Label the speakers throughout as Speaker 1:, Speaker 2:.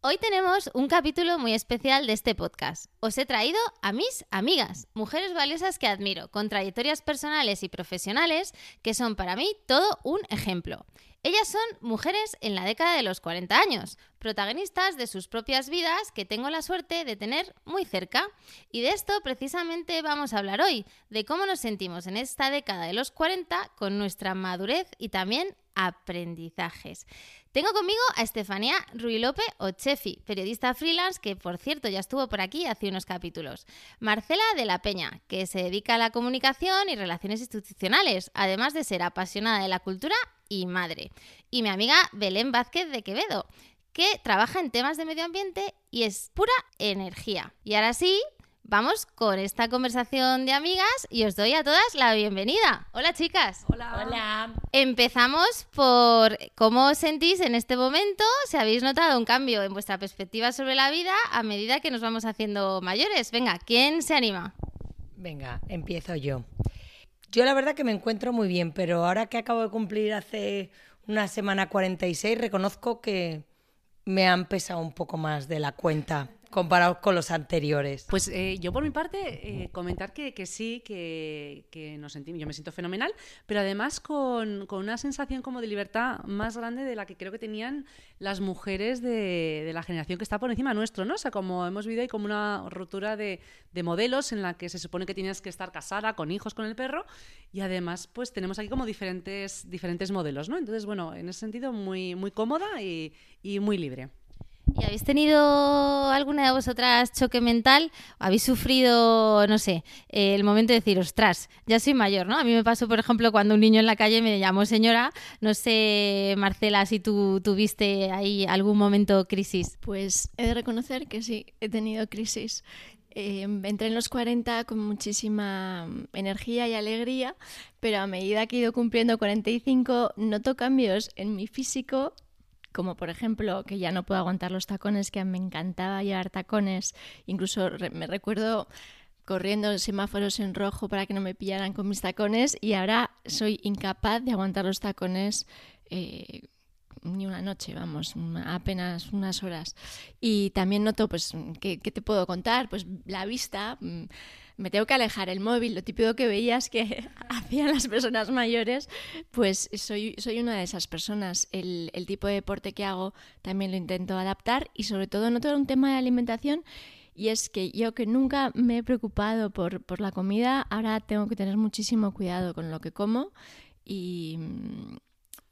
Speaker 1: Hoy tenemos un capítulo muy especial de este podcast. Os he traído a mis amigas, mujeres valiosas que admiro, con trayectorias personales y profesionales que son para mí todo un ejemplo. Ellas son mujeres en la década de los 40 años, protagonistas de sus propias vidas que tengo la suerte de tener muy cerca. Y de esto precisamente vamos a hablar hoy, de cómo nos sentimos en esta década de los 40 con nuestra madurez y también aprendizajes. Tengo conmigo a Estefanía Ruilope Ochefi, periodista freelance que por cierto ya estuvo por aquí hace unos capítulos. Marcela de la Peña, que se dedica a la comunicación y relaciones institucionales, además de ser apasionada de la cultura y madre. Y mi amiga Belén Vázquez de Quevedo, que trabaja en temas de medio ambiente y es pura energía. Y ahora sí, vamos con esta conversación de amigas y os doy a todas la bienvenida. Hola chicas.
Speaker 2: Hola. Hola.
Speaker 1: Empezamos por cómo os sentís en este momento, si habéis notado un cambio en vuestra perspectiva sobre la vida a medida que nos vamos haciendo mayores. Venga, ¿quién se anima?
Speaker 2: Venga, empiezo yo. Yo la verdad que me encuentro muy bien, pero ahora que acabo de cumplir hace una semana 46, reconozco que me han pesado un poco más de la cuenta comparados con los anteriores.
Speaker 3: Pues eh, yo por mi parte eh, comentar que, que sí, que, que, nos sentimos, yo me siento fenomenal, pero además con, con, una sensación como de libertad más grande de la que creo que tenían las mujeres de, de, la generación que está por encima nuestro, ¿no? O sea, como hemos vivido hay como una ruptura de, de, modelos en la que se supone que tienes que estar casada, con hijos, con el perro, y además pues tenemos aquí como diferentes, diferentes modelos, ¿no? Entonces, bueno, en ese sentido muy, muy cómoda y, y muy libre.
Speaker 1: ¿Y habéis tenido alguna de vosotras choque mental? ¿Habéis sufrido, no sé, el momento de decir, ostras, ya soy mayor, ¿no? A mí me pasó, por ejemplo, cuando un niño en la calle me llamó señora. No sé, Marcela, si tú tuviste ahí algún momento crisis.
Speaker 4: Pues he de reconocer que sí, he tenido crisis. Eh, entré en los 40 con muchísima energía y alegría, pero a medida que he ido cumpliendo 45 noto cambios en mi físico como por ejemplo que ya no puedo aguantar los tacones, que me encantaba llevar tacones, incluso me recuerdo corriendo semáforos en rojo para que no me pillaran con mis tacones y ahora soy incapaz de aguantar los tacones eh, ni una noche, vamos, apenas unas horas. Y también noto, pues, ¿qué, te puedo contar? Pues la vista mm, me tengo que alejar el móvil, lo típico que veías que hacían las personas mayores, pues soy, soy una de esas personas. El, el tipo de deporte que hago también lo intento adaptar y sobre todo no todo un tema de alimentación y es que yo que nunca me he preocupado por, por, la comida, ahora tengo que tener muchísimo cuidado con lo que como y,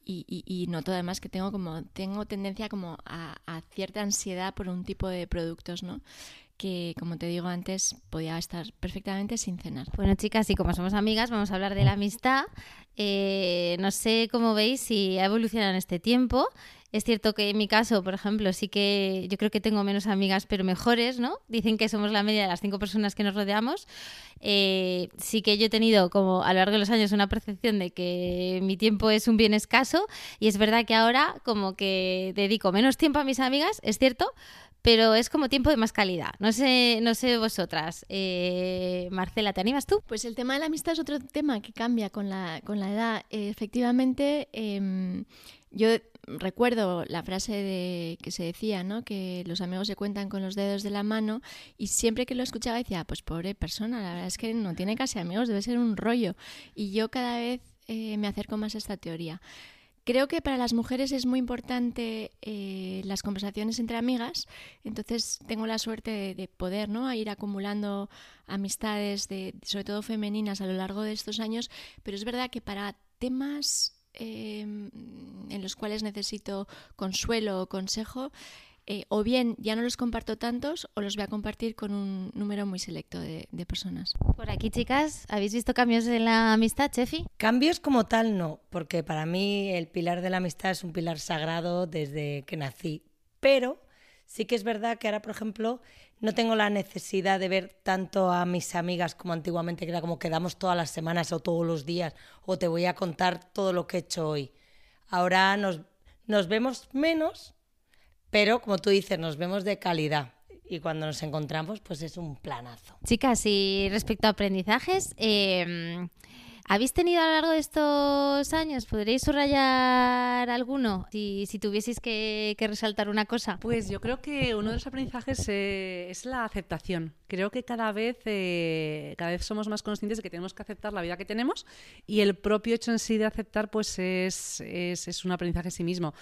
Speaker 4: y, y, y noto además que tengo como tengo tendencia como a, a, cierta ansiedad por un tipo de productos, ¿no? Que, como te digo antes, podía estar perfectamente sin cenar.
Speaker 1: Bueno, chicas, y como somos amigas, vamos a hablar de la amistad. Eh, no sé cómo veis si ha evolucionado en este tiempo. Es cierto que en mi caso, por ejemplo, sí que yo creo que tengo menos amigas, pero mejores, ¿no? Dicen que somos la media de las cinco personas que nos rodeamos. Eh, sí que yo he tenido como a lo largo de los años una percepción de que mi tiempo es un bien escaso y es verdad que ahora como que dedico menos tiempo a mis amigas, es cierto, pero es como tiempo de más calidad. No sé, no sé vosotras. Eh, Marcela, ¿te animas tú?
Speaker 4: Pues el tema de la amistad es otro tema que cambia con la, con la edad. Eh, efectivamente, eh, yo recuerdo la frase de, que se decía, ¿no? Que los amigos se cuentan con los dedos de la mano y siempre que lo escuchaba decía, pues pobre persona, la verdad es que no tiene casi amigos, debe ser un rollo. Y yo cada vez eh, me acerco más a esta teoría. Creo que para las mujeres es muy importante eh, las conversaciones entre amigas, entonces tengo la suerte de, de, poder ¿no? ir acumulando amistades, de, sobre todo femeninas, a lo largo de estos años, pero es verdad que para temas em, en los cuales necesito consuelo o consejo, eh, o bien ya no los comparto tantos o los voy a compartir con un número muy selecto de, de, personas.
Speaker 1: Por aquí, chicas, ¿habéis visto cambios en la amistad, Chefi?
Speaker 2: Cambios como tal no, porque para mí el pilar de la amistad es un pilar sagrado desde que nací. Pero sí que es verdad que ahora, por ejemplo, no tengo la necesidad de ver tanto a mis amigas como antiguamente, que era como quedamos todas las semanas o todos los días, o te voy a contar todo lo que he hecho hoy. Ahora nos, nos vemos menos pero como tú dices, nos vemos de calidad y cuando nos encontramos, pues es un planazo.
Speaker 1: Chicas, y respecto a aprendizajes, eh, ¿Habéis tenido a lo largo de estos años? ¿Podríais subrayar alguno si, si tuvieseis que, que, resaltar una cosa?
Speaker 3: Pues yo creo que uno de los aprendizajes eh, es la aceptación. Creo que cada vez, eh, cada vez somos más conscientes de que tenemos que aceptar la vida que tenemos y el propio hecho en sí de aceptar pues es, es, es un aprendizaje en sí mismo.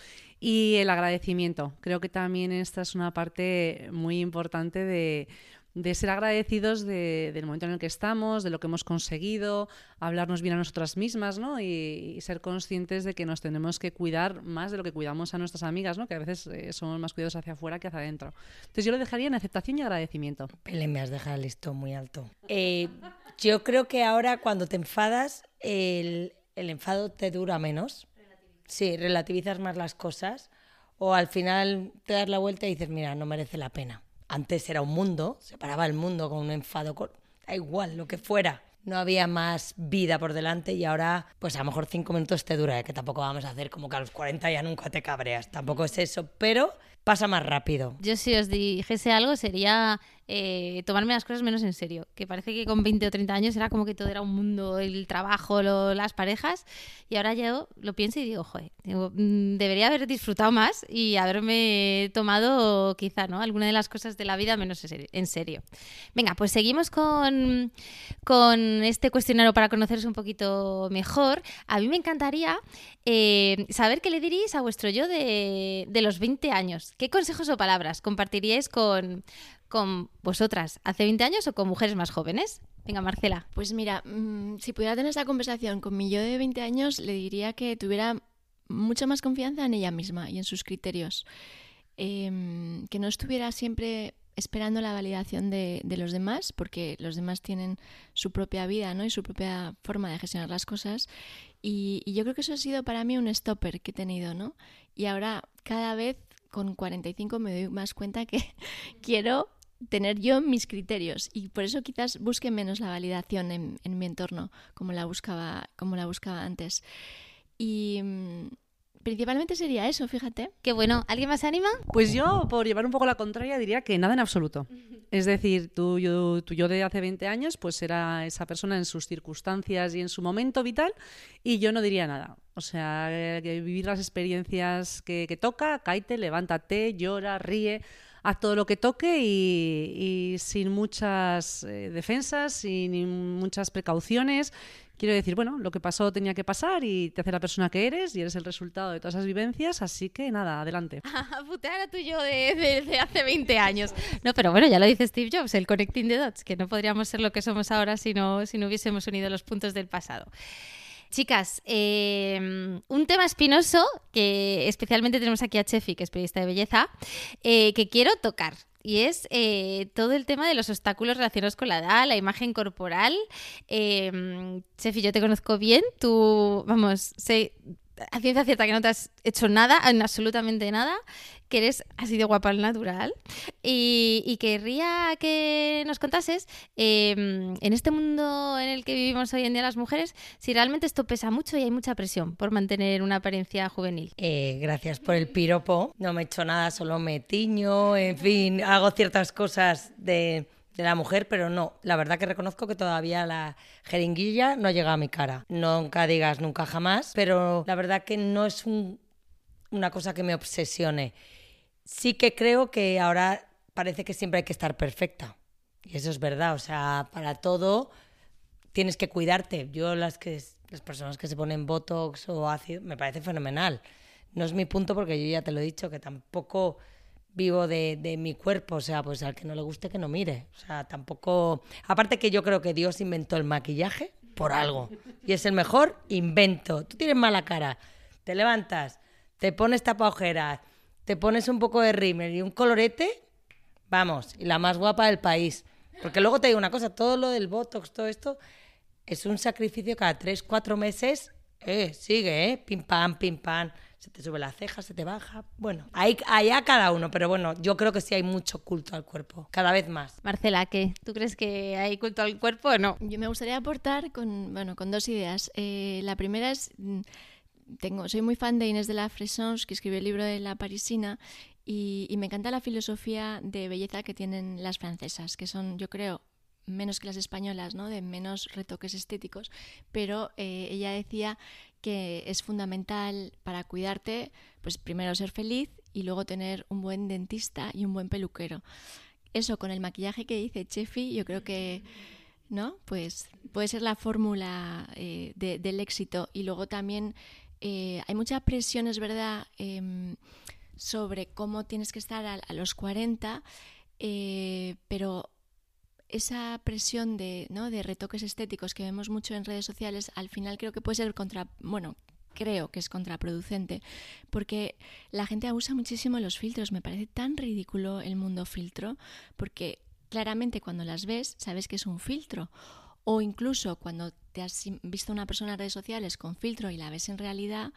Speaker 3: Y el agradecimiento. Creo que también esta es una parte muy importante de ser agradecidos de, del momento en el que estamos, de lo que hemos conseguido, hablarnos bien a nosotras mismas, ¿no? Y, y, ser conscientes de que nos tenemos que cuidar más de lo que cuidamos a nuestras amigas, ¿no? Que a veces eh, somos más cuidados hacia afuera que hacia adentro. Entonces yo lo dejaría en aceptación y agradecimiento.
Speaker 2: Pele, me has dejado el listón muy alto. Eh, yo creo que ahora cuando te enfadas, el, el enfado te dura menos. Sí, relativizas más las cosas. O al final te das la vuelta y dices, mira, no merece la pena antes era un mundo, se paraba el mundo con un enfado, con, da igual, lo que fuera. No había más vida por delante y ahora, pues a lo mejor cinco minutos te dura, ¿eh? que tampoco vamos a hacer como que a los 40 ya nunca te cabreas, tampoco es eso, pero pasa más rápido.
Speaker 1: Yo si os dijese algo sería eh, tomarme las cosas menos en serio, que parece que con 20 o 30 años era como que todo era un mundo, el trabajo, las parejas, y ahora yo lo pienso y digo, joder, mm, debería haber disfrutado más y haberme tomado quizá ¿no? alguna de las cosas de la vida menos en serio. Venga, pues seguimos con, con este cuestionario para conoceros un poquito mejor. A mí me encantaría eh, saber qué le diríais a vuestro yo de, de los 20 años. ¿Qué consejos o palabras compartiríais con, con vosotras hace 20 años o con mujeres más jóvenes? Venga, Marcela.
Speaker 4: Pues mira, mmm, si pudiera tener esta conversación con mi yo de 20 años, le diría que tuviera mucha más confianza en ella misma y en sus criterios. Eh, que no estuviera siempre esperando la validación de, de, los demás, porque los demás tienen su propia vida ¿no? y su propia forma de gestionar las cosas. Y, y, yo creo que eso ha sido para mí un stopper que he tenido, ¿no? Y ahora cada vez con 45 me doy más cuenta que quiero tener yo mis criterios. Y por eso quizás busque menos la validación en, mi entorno como la buscaba como la buscaba antes. Y mmm, principalmente sería eso, fíjate.
Speaker 1: Qué bueno. ¿Alguien más se anima?
Speaker 3: Pues yo, por llevar un poco la contraria, diría que nada en absoluto. Es decir, tú yo, tú, yo de hace 20 años, pues era esa persona en sus circunstancias y en su momento vital, y yo no diría nada. O sea, que vivir las experiencias que, que toca, caite, levántate, llora, ríe haz todo lo que toque y, y sin muchas eh, defensas, sin muchas precauciones. Quiero decir, bueno, lo que pasó tenía que pasar y te hace la persona que eres y eres el resultado de todas esas vivencias, así que nada, adelante.
Speaker 1: Putear a tu yo de, hace 20 años. No, pero bueno, ya lo dice Steve Jobs, el connecting the dots, que no podríamos ser lo que somos ahora si no, si no hubiésemos unido los puntos del pasado. Chicas, eh, un tema espinoso que especialmente tenemos aquí a Chefi, que es periodista de belleza, eh, que quiero tocar. Y es eh, todo el tema de los obstáculos relacionados con la edad, la imagen corporal. Eh, yo te conozco bien, tú, vamos, sé a ciencia cierta que no te has hecho nada, en absolutamente nada, que eres así de guapa al natural. Y, querría que nos contases, eh, en este mundo en el que vivimos hoy en día las mujeres, si realmente esto pesa mucho y hay mucha presión por mantener una apariencia juvenil.
Speaker 2: Eh, gracias por el piropo. No me he hecho nada, solo me tiño, en fin, hago ciertas cosas de de la mujer, pero no, la verdad que reconozco que todavía la jeringuilla no llega a mi cara. Nunca digas nunca jamás, pero la verdad que no es un, una cosa que me obsesione. Sí que creo que ahora parece que siempre hay que estar perfecta. Y eso es verdad, o sea, para todo tienes que cuidarte. Yo las que las personas que se ponen botox o ácido me parece fenomenal. No es mi punto porque yo ya te lo he dicho que tampoco vivo de, de, mi cuerpo, o sea, pues al que no le guste que no mire. O sea, tampoco... Aparte que yo creo que Dios inventó el maquillaje por algo. Y es el mejor invento. Tú tienes mala cara, te levantas, te pones tapa ojeras, te pones un poco de rímel y un colorete, vamos, y la más guapa del país. Porque luego te digo una cosa, todo lo del Botox, todo esto, es un sacrificio cada tres, cuatro meses. Eh, sigue, ¿eh? Pim pam, pim pam. Se te sube la ceja, se te baja. Bueno, ahí, allá cada uno, pero bueno, yo creo que sí hay mucho culto al cuerpo, cada vez más.
Speaker 1: Marcela, ¿qué? ¿Tú crees que hay culto al cuerpo o no?
Speaker 4: Yo me gustaría aportar con, bueno, con dos ideas. Eh, la primera es, mm, tengo, soy muy fan de Inés de la Fresons, que escribió el libro de La Parisina, y, y me encanta la filosofía de belleza que tienen las francesas, que son, yo creo, menos que las españolas, ¿no? de menos retoques estéticos, pero eh, ella decía que es fundamental para cuidarte, pues primero ser feliz y luego tener un buen dentista y un buen peluquero. Eso con el maquillaje que dice Chefi, yo creo que ¿no? Pues puede ser la fórmula eh, de, del éxito. Y luego también eh, hay mucha presión, es verdad, eh, sobre cómo tienes que estar a, a los 40, eh, pero esa presión de, ¿no? de retoques estéticos que vemos mucho en redes sociales, al final creo que puede ser contra, bueno, creo que es contraproducente, porque la gente abusa muchísimo los filtros. Me parece tan ridículo el mundo filtro, porque claramente cuando las ves sabes que es un filtro. O incluso cuando te has visto una persona en redes sociales con filtro y la ves en realidad,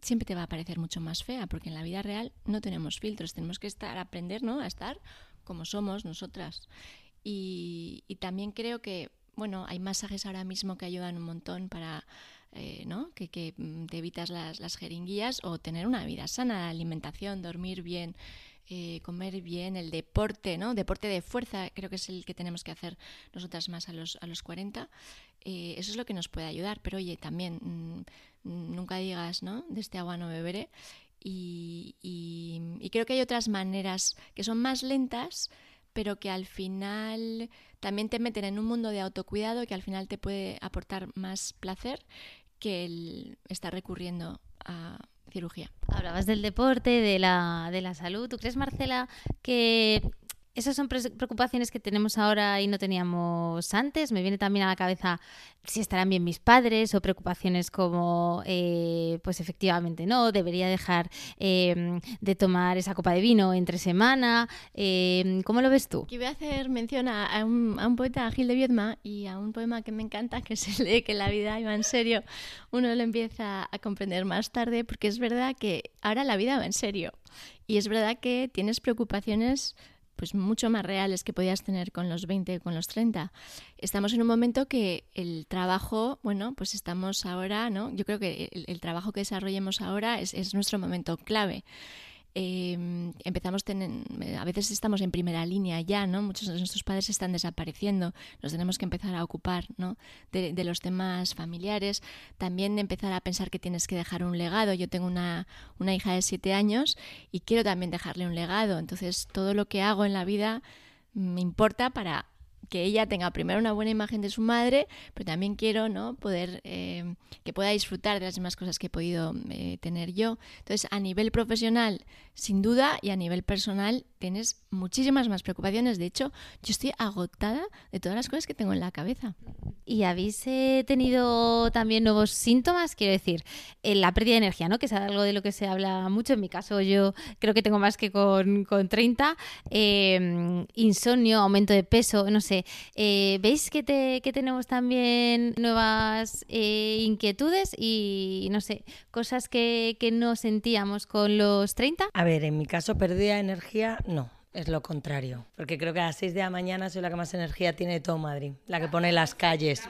Speaker 4: siempre te va a parecer mucho más fea, porque en la vida real no tenemos filtros, tenemos que estar, aprender ¿no? a estar como somos nosotras. Y, también creo que, bueno, hay masajes ahora mismo que ayudan un montón para, eh, ¿no? Que, que, te evitas las, las jeringuillas o tener una vida sana, alimentación, dormir bien, eh, comer bien, el deporte, ¿no? Deporte de fuerza, creo que es el que tenemos que hacer nosotras más a los, a los 40. Eh, eso es lo que nos puede ayudar, pero oye, también mmm, nunca digas, ¿no? De este agua no beberé. Y, y creo que hay otras maneras que son más lentas, pero que al final también te meten en un mundo de autocuidado que al final te puede aportar más placer que el estar recurriendo a cirugía.
Speaker 1: Hablabas del deporte, de la, de la salud. ¿Tú crees, Marcela, que esas son preocupaciones que tenemos ahora y no teníamos antes. Me viene también a la cabeza si estarán bien mis padres o preocupaciones como, eh, pues efectivamente, no, debería dejar eh, de tomar esa copa de vino entre semana. Eh, ¿Cómo lo ves tú?
Speaker 4: Aquí voy a hacer mención a, un, a, un, poeta, a Gil de Viedma, y a un poema que me encanta, que se lee que la vida iba en serio. Uno lo empieza a comprender más tarde, porque es verdad que ahora la vida va en serio. Y es verdad que tienes preocupaciones pues mucho más reales que podías tener con los 20 con los 30. Estamos en un momento que el trabajo, bueno, pues estamos ahora, ¿no? Yo creo que el, trabajo que desarrollemos ahora es, es nuestro momento clave. Eh, empezamos a veces estamos en primera línea ya, ¿no? Muchos de nuestros padres están desapareciendo, nos tenemos que empezar a ocupar, ¿no? De, de, los temas familiares, también empezar a pensar que tienes que dejar un legado. Yo tengo una, una hija de siete años y quiero también dejarle un legado, entonces todo lo que hago en la vida me importa para que ella tenga primero una buena imagen de su madre, pero también quiero ¿no? poder eh, que pueda disfrutar de las mismas cosas que he podido eh, tener yo. Entonces, a nivel profesional, sin duda, y a nivel personal, tienes muchísimas más preocupaciones. De hecho, yo estoy agotada de todas las cosas que tengo en la cabeza.
Speaker 1: ¿Y habéis eh, tenido también nuevos síntomas? Quiero decir, en la pérdida de energía, ¿no? Que es algo de lo que se habla mucho. En mi caso, yo creo que tengo más que con, con 30. Eh, insomnio, aumento de peso, no sé. Eh, ¿Veis que, te, que, tenemos también nuevas eh, inquietudes y, no sé, cosas que, que no sentíamos con los 30?
Speaker 2: A ver, en mi caso, pérdida de energía, no. Es lo contrario, porque creo que a las 6 de la mañana soy la que más energía tiene de todo Madrid, la que pone las calles.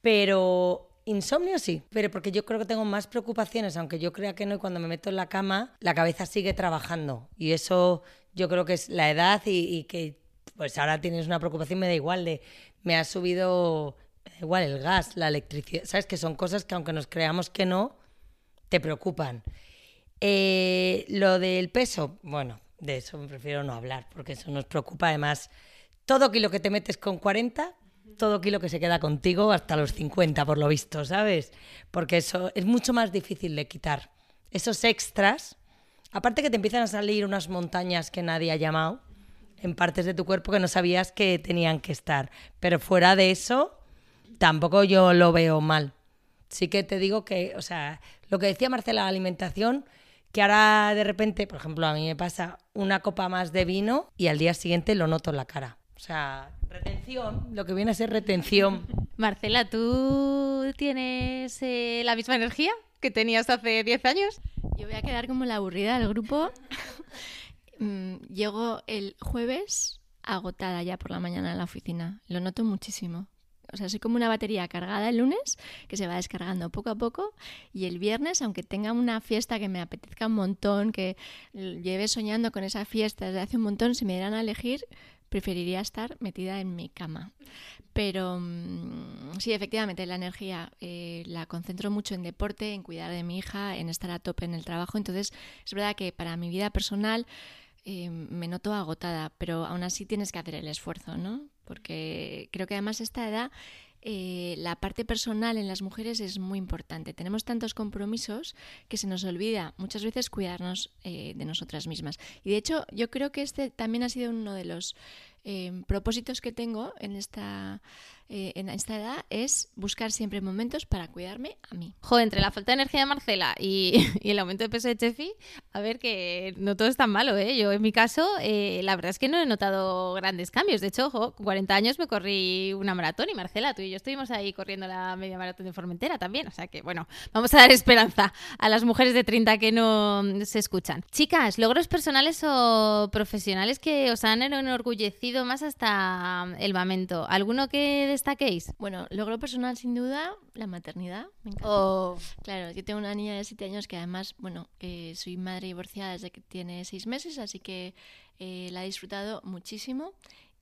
Speaker 2: Pero Insomnio sí, pero porque yo creo que tengo más preocupaciones, aunque yo crea que no, y cuando me meto en la cama, la cabeza sigue trabajando. Y eso yo creo que es la edad y, y que pues ahora tienes una preocupación, me da igual me ha subido igual el gas, la electricidad, ¿sabes? Que son cosas que aunque nos creamos que no, te preocupan. Eh, lo del peso, bueno, de eso me prefiero no hablar, porque eso nos preocupa. Además, todo kilo que te metes con 40, todo kilo que se queda contigo hasta los 50, por lo visto, ¿sabes? Porque eso es mucho más difícil de quitar. Esos extras, aparte que te empiezan a salir unas montañas que nadie ha llamado, en partes de tu cuerpo que no sabías que tenían que estar. Pero fuera de eso, tampoco yo lo veo mal. Sí que te digo que, o sea, lo que decía Marcela, la alimentación, que ahora de repente, por ejemplo, a mí me pasa una copa más de vino y al día siguiente lo noto en la cara. O sea, retención, lo que viene a ser retención.
Speaker 1: Marcela, ¿tú tienes eh, la misma energía que tenías hace 10 años?
Speaker 4: Yo voy a quedar como la aburrida del grupo. Mm, llego el jueves agotada ya por la mañana en la oficina. Lo noto muchísimo. O sea, soy como una batería cargada el lunes que se va descargando poco a poco y el viernes, aunque tenga una fiesta que me apetezca un montón, que lleve soñando con esa fiesta desde hace un montón, si me dieran a elegir, preferiría estar metida en mi cama. Pero mm, sí, efectivamente, la energía eh, la concentro mucho en deporte, en cuidar de mi hija, en estar a tope en el trabajo. Entonces, es verdad que para mi vida personal eh, me noto agotada, pero aún así tienes que hacer el esfuerzo, ¿no? Porque creo que además esta edad eh, la parte personal en las mujeres es muy importante. Tenemos tantos compromisos que se nos olvida muchas veces cuidarnos eh, de nosotras mismas. Y de hecho, yo creo que este también ha sido uno de los propósitos que tengo en esta eh, en esta edad es buscar siempre momentos para cuidarme a mí.
Speaker 1: Jo, entre la falta de energía de Marcela y, el aumento de peso de Chefi, a ver que no todo es tan malo, ¿eh? Yo en mi caso, eh, la verdad es que no he notado grandes cambios. De hecho, con 40 años me corrí una maratón y Marcela, tú y yo estuvimos ahí corriendo la media maratón de Formentera también. O sea que, bueno, vamos a dar esperanza a las mujeres de 30 que no se escuchan. Chicas, logros personales o profesionales que os han enorgullecido más hasta el momento. ¿Alguno que destaquéis?
Speaker 4: Bueno, logro personal sin duda, la maternidad. Me encanta.
Speaker 1: Oh.
Speaker 4: Claro, yo tengo una niña de 7 años que además, bueno, que soy madre divorciada desde que tiene 6 meses, así que eh, la he disfrutado muchísimo.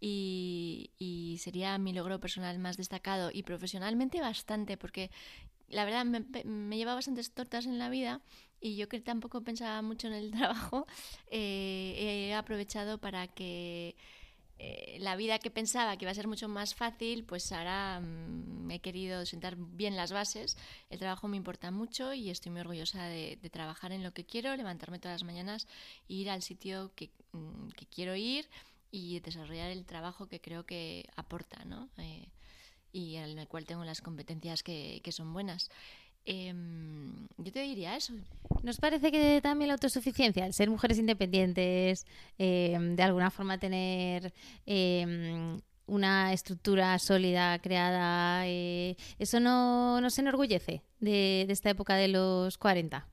Speaker 4: Y, y, sería mi logro personal más destacado y profesionalmente bastante, porque la verdad me, me lleva bastantes tortas en la vida y yo que tampoco pensaba mucho en el trabajo, eh, he aprovechado para que eh, la vida que pensaba que iba a ser mucho más fácil, pues ahora mm, he querido sentar bien las bases. El trabajo me importa mucho y estoy muy orgullosa de, trabajar en lo que quiero, levantarme todas las mañanas, ir al sitio que, mm, quiero ir y desarrollar el trabajo que creo que aporta, ¿no? Eh, y en el cual tengo las competencias que, que son buenas. Em, yo te diría eso.
Speaker 1: ¿Nos parece que también la autosuficiencia, el ser mujeres independientes, em, de alguna forma tener em, una estructura sólida creada, eh, eso no nos enorgullece de, de esta época de los 40?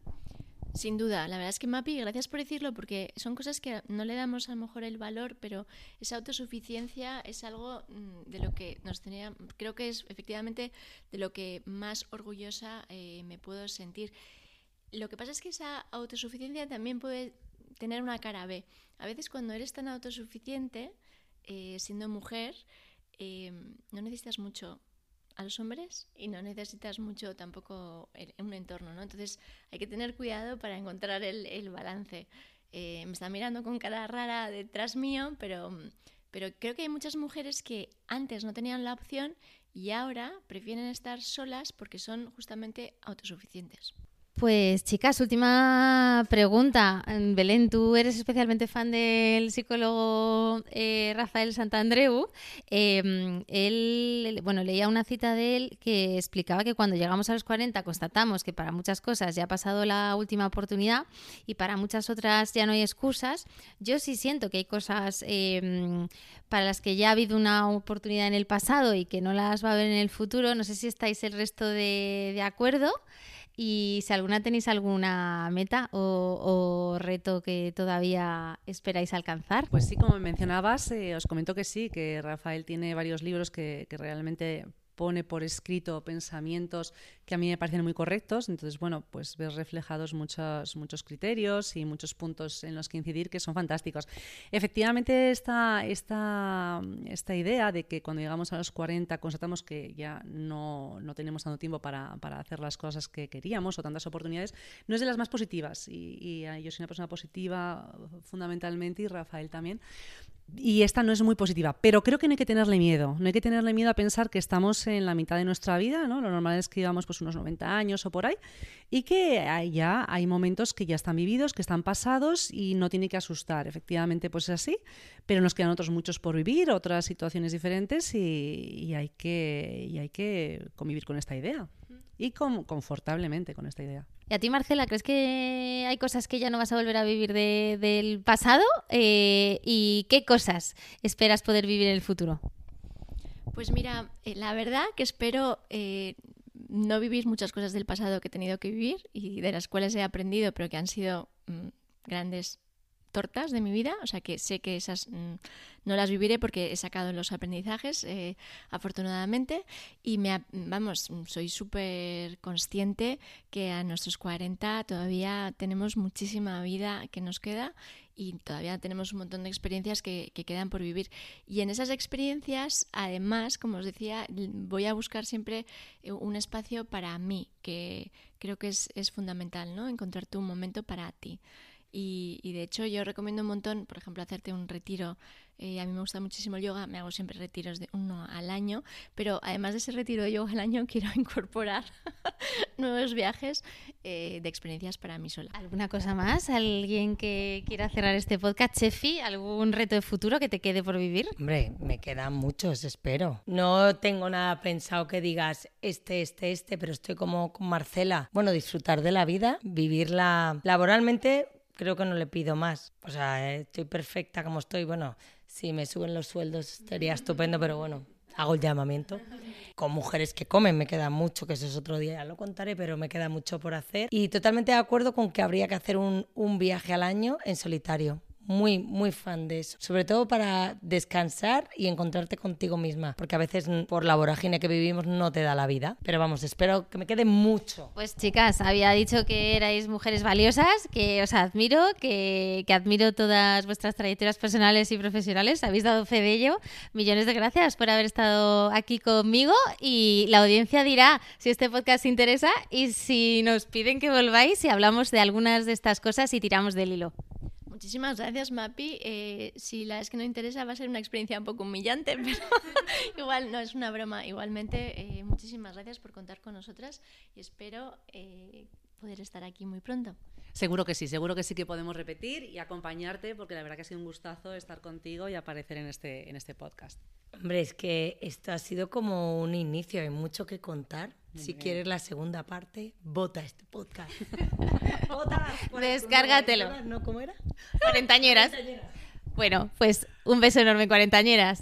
Speaker 4: Sin duda, la verdad es que Mapi, gracias por decirlo, porque son cosas que no le damos a lo mejor el valor, pero esa autosuficiencia es algo mm, de lo que nos tenía, creo que es efectivamente de lo que más orgullosa eh, me puedo sentir. Lo que pasa es que esa autosuficiencia también puede tener una cara B. A veces cuando eres tan autosuficiente, eh, siendo mujer, eh, no necesitas mucho a los hombres y no necesitas mucho tampoco un entorno, ¿no? Entonces hay que tener cuidado para encontrar el, balance. Eh, me está mirando con cara rara detrás mío, pero, pero creo que hay muchas mujeres que antes no tenían la opción y ahora prefieren estar solas porque son justamente autosuficientes.
Speaker 1: Pues chicas, última pregunta. Belén, tú eres especialmente fan del psicólogo eh, Rafael Santandreu. Em, él, bueno, leía una cita de él que explicaba que cuando llegamos a los 40 constatamos que para muchas cosas ya ha pasado la última oportunidad y para muchas otras ya no hay excusas. Yo sí siento que hay cosas em, para las que ya ha habido una oportunidad en el pasado y que no las va a haber en el futuro. No sé si estáis el resto de, de acuerdo. Y si alguna tenéis alguna meta o, reto que todavía esperáis alcanzar.
Speaker 3: Pues sí, como mencionabas, eh, os comento que sí, que Rafael tiene varios libros que, que realmente pone por escrito pensamientos que a mí me parecen muy correctos. Entonces, bueno, pues ves reflejados muchos, muchos criterios y muchos puntos en los que incidir que son fantásticos. Efectivamente, esta, esta, esta idea de que cuando llegamos a los 40 constatamos que ya no, no tenemos tanto tiempo para, para, hacer las cosas que queríamos o tantas oportunidades, no es de las más positivas. Y, y yo soy una persona positiva fundamentalmente y Rafael también y esta no es muy positiva, pero creo que no hay que tenerle miedo, no hay que tenerle miedo a pensar que estamos en la mitad de nuestra vida, ¿no? Lo normal es que íbamos pues pues unos 90 años o por ahí, y que ya hay momentos que ya están vividos, que están pasados y no tiene que asustar. Efectivamente, pues es así, pero nos quedan otros muchos por vivir, otras situaciones diferentes y, hay, que, y hay que convivir con esta idea y confortablemente con esta idea.
Speaker 1: ¿Y a ti, Marcela, crees que hay cosas que ya no vas a volver a vivir del pasado? Eh, ¿Y qué cosas esperas poder vivir en el futuro?
Speaker 4: Pues mira, eh, la verdad que espero eh, no vivir muchas cosas del pasado que he tenido que vivir y de las cuales he aprendido, pero que han sido mm, grandes tortas de mi vida, o sea que sé que esas mm, no las viviré porque he sacado los aprendizajes, eh, afortunadamente, y me, vamos, soy súper consciente que a nuestros 40 todavía tenemos muchísima vida que nos queda y todavía tenemos un montón de experiencias que, quedan por vivir. Y en esas experiencias, además, como os decía, voy a buscar siempre eh, un espacio para mí, que creo que es, es fundamental, ¿no? Encontrarte un momento para ti. Y, de hecho yo recomiendo un montón, por ejemplo, hacerte un retiro. Eh, a mí me gusta muchísimo el yoga, me hago siempre retiros de uno al año, pero además de ese retiro de yoga al año quiero incorporar nuevos viajes eh, de experiencias para mí sola.
Speaker 1: ¿Alguna cosa más? ¿Alguien que quiera cerrar este podcast, Chefi? ¿Algún reto de futuro que te quede por vivir?
Speaker 2: Hombre, me quedan muchos, espero. No tengo nada pensado que digas este, este, este, pero estoy como con Marcela. Bueno, disfrutar de la vida, vivirla laboralmente creo que no le pido más. O sea, eh, estoy perfecta como estoy. Bueno, si me suben los sueldos estaría estupendo, pero bueno, hago el llamamiento. Con mujeres que comen me queda mucho, que eso es otro día, ya lo contaré, pero me queda mucho por hacer. Y totalmente de acuerdo con que habría que hacer un, un viaje al año en solitario muy, muy fan de eso. Sobre todo para descansar y encontrarte contigo misma. Porque a veces por la vorágine que vivimos no te da la vida. Pero vamos, espero que me quede mucho.
Speaker 1: Pues chicas, había dicho que erais mujeres valiosas, que os admiro, que, que admiro todas vuestras trayectorias personales y profesionales. Habéis dado fe de ello. Millones de gracias por haber estado aquí conmigo. Y la audiencia dirá si este podcast interesa y si nos piden que volváis y hablamos de algunas de estas cosas y tiramos del hilo.
Speaker 4: Muchísimas gracias, Mapi. Eh, si la es que no interesa, va a ser una experiencia un poco humillante, pero igual no es una broma. Igualmente, eh, muchísimas gracias por contar con nosotras y espero eh, poder estar aquí muy pronto.
Speaker 3: Seguro que sí, seguro que sí que podemos repetir y acompañarte, porque la verdad que ha sido un gustazo estar contigo y aparecer en este, en este podcast.
Speaker 2: Hombre, es que esto ha sido como un inicio, hay mucho que contar. si quieres la segunda parte, vota este podcast.
Speaker 1: vota. Descárgatelo.
Speaker 2: ¿No? ¿Cómo era?
Speaker 1: Cuarentañeras. Bueno, pues un beso enorme, cuarentañeras.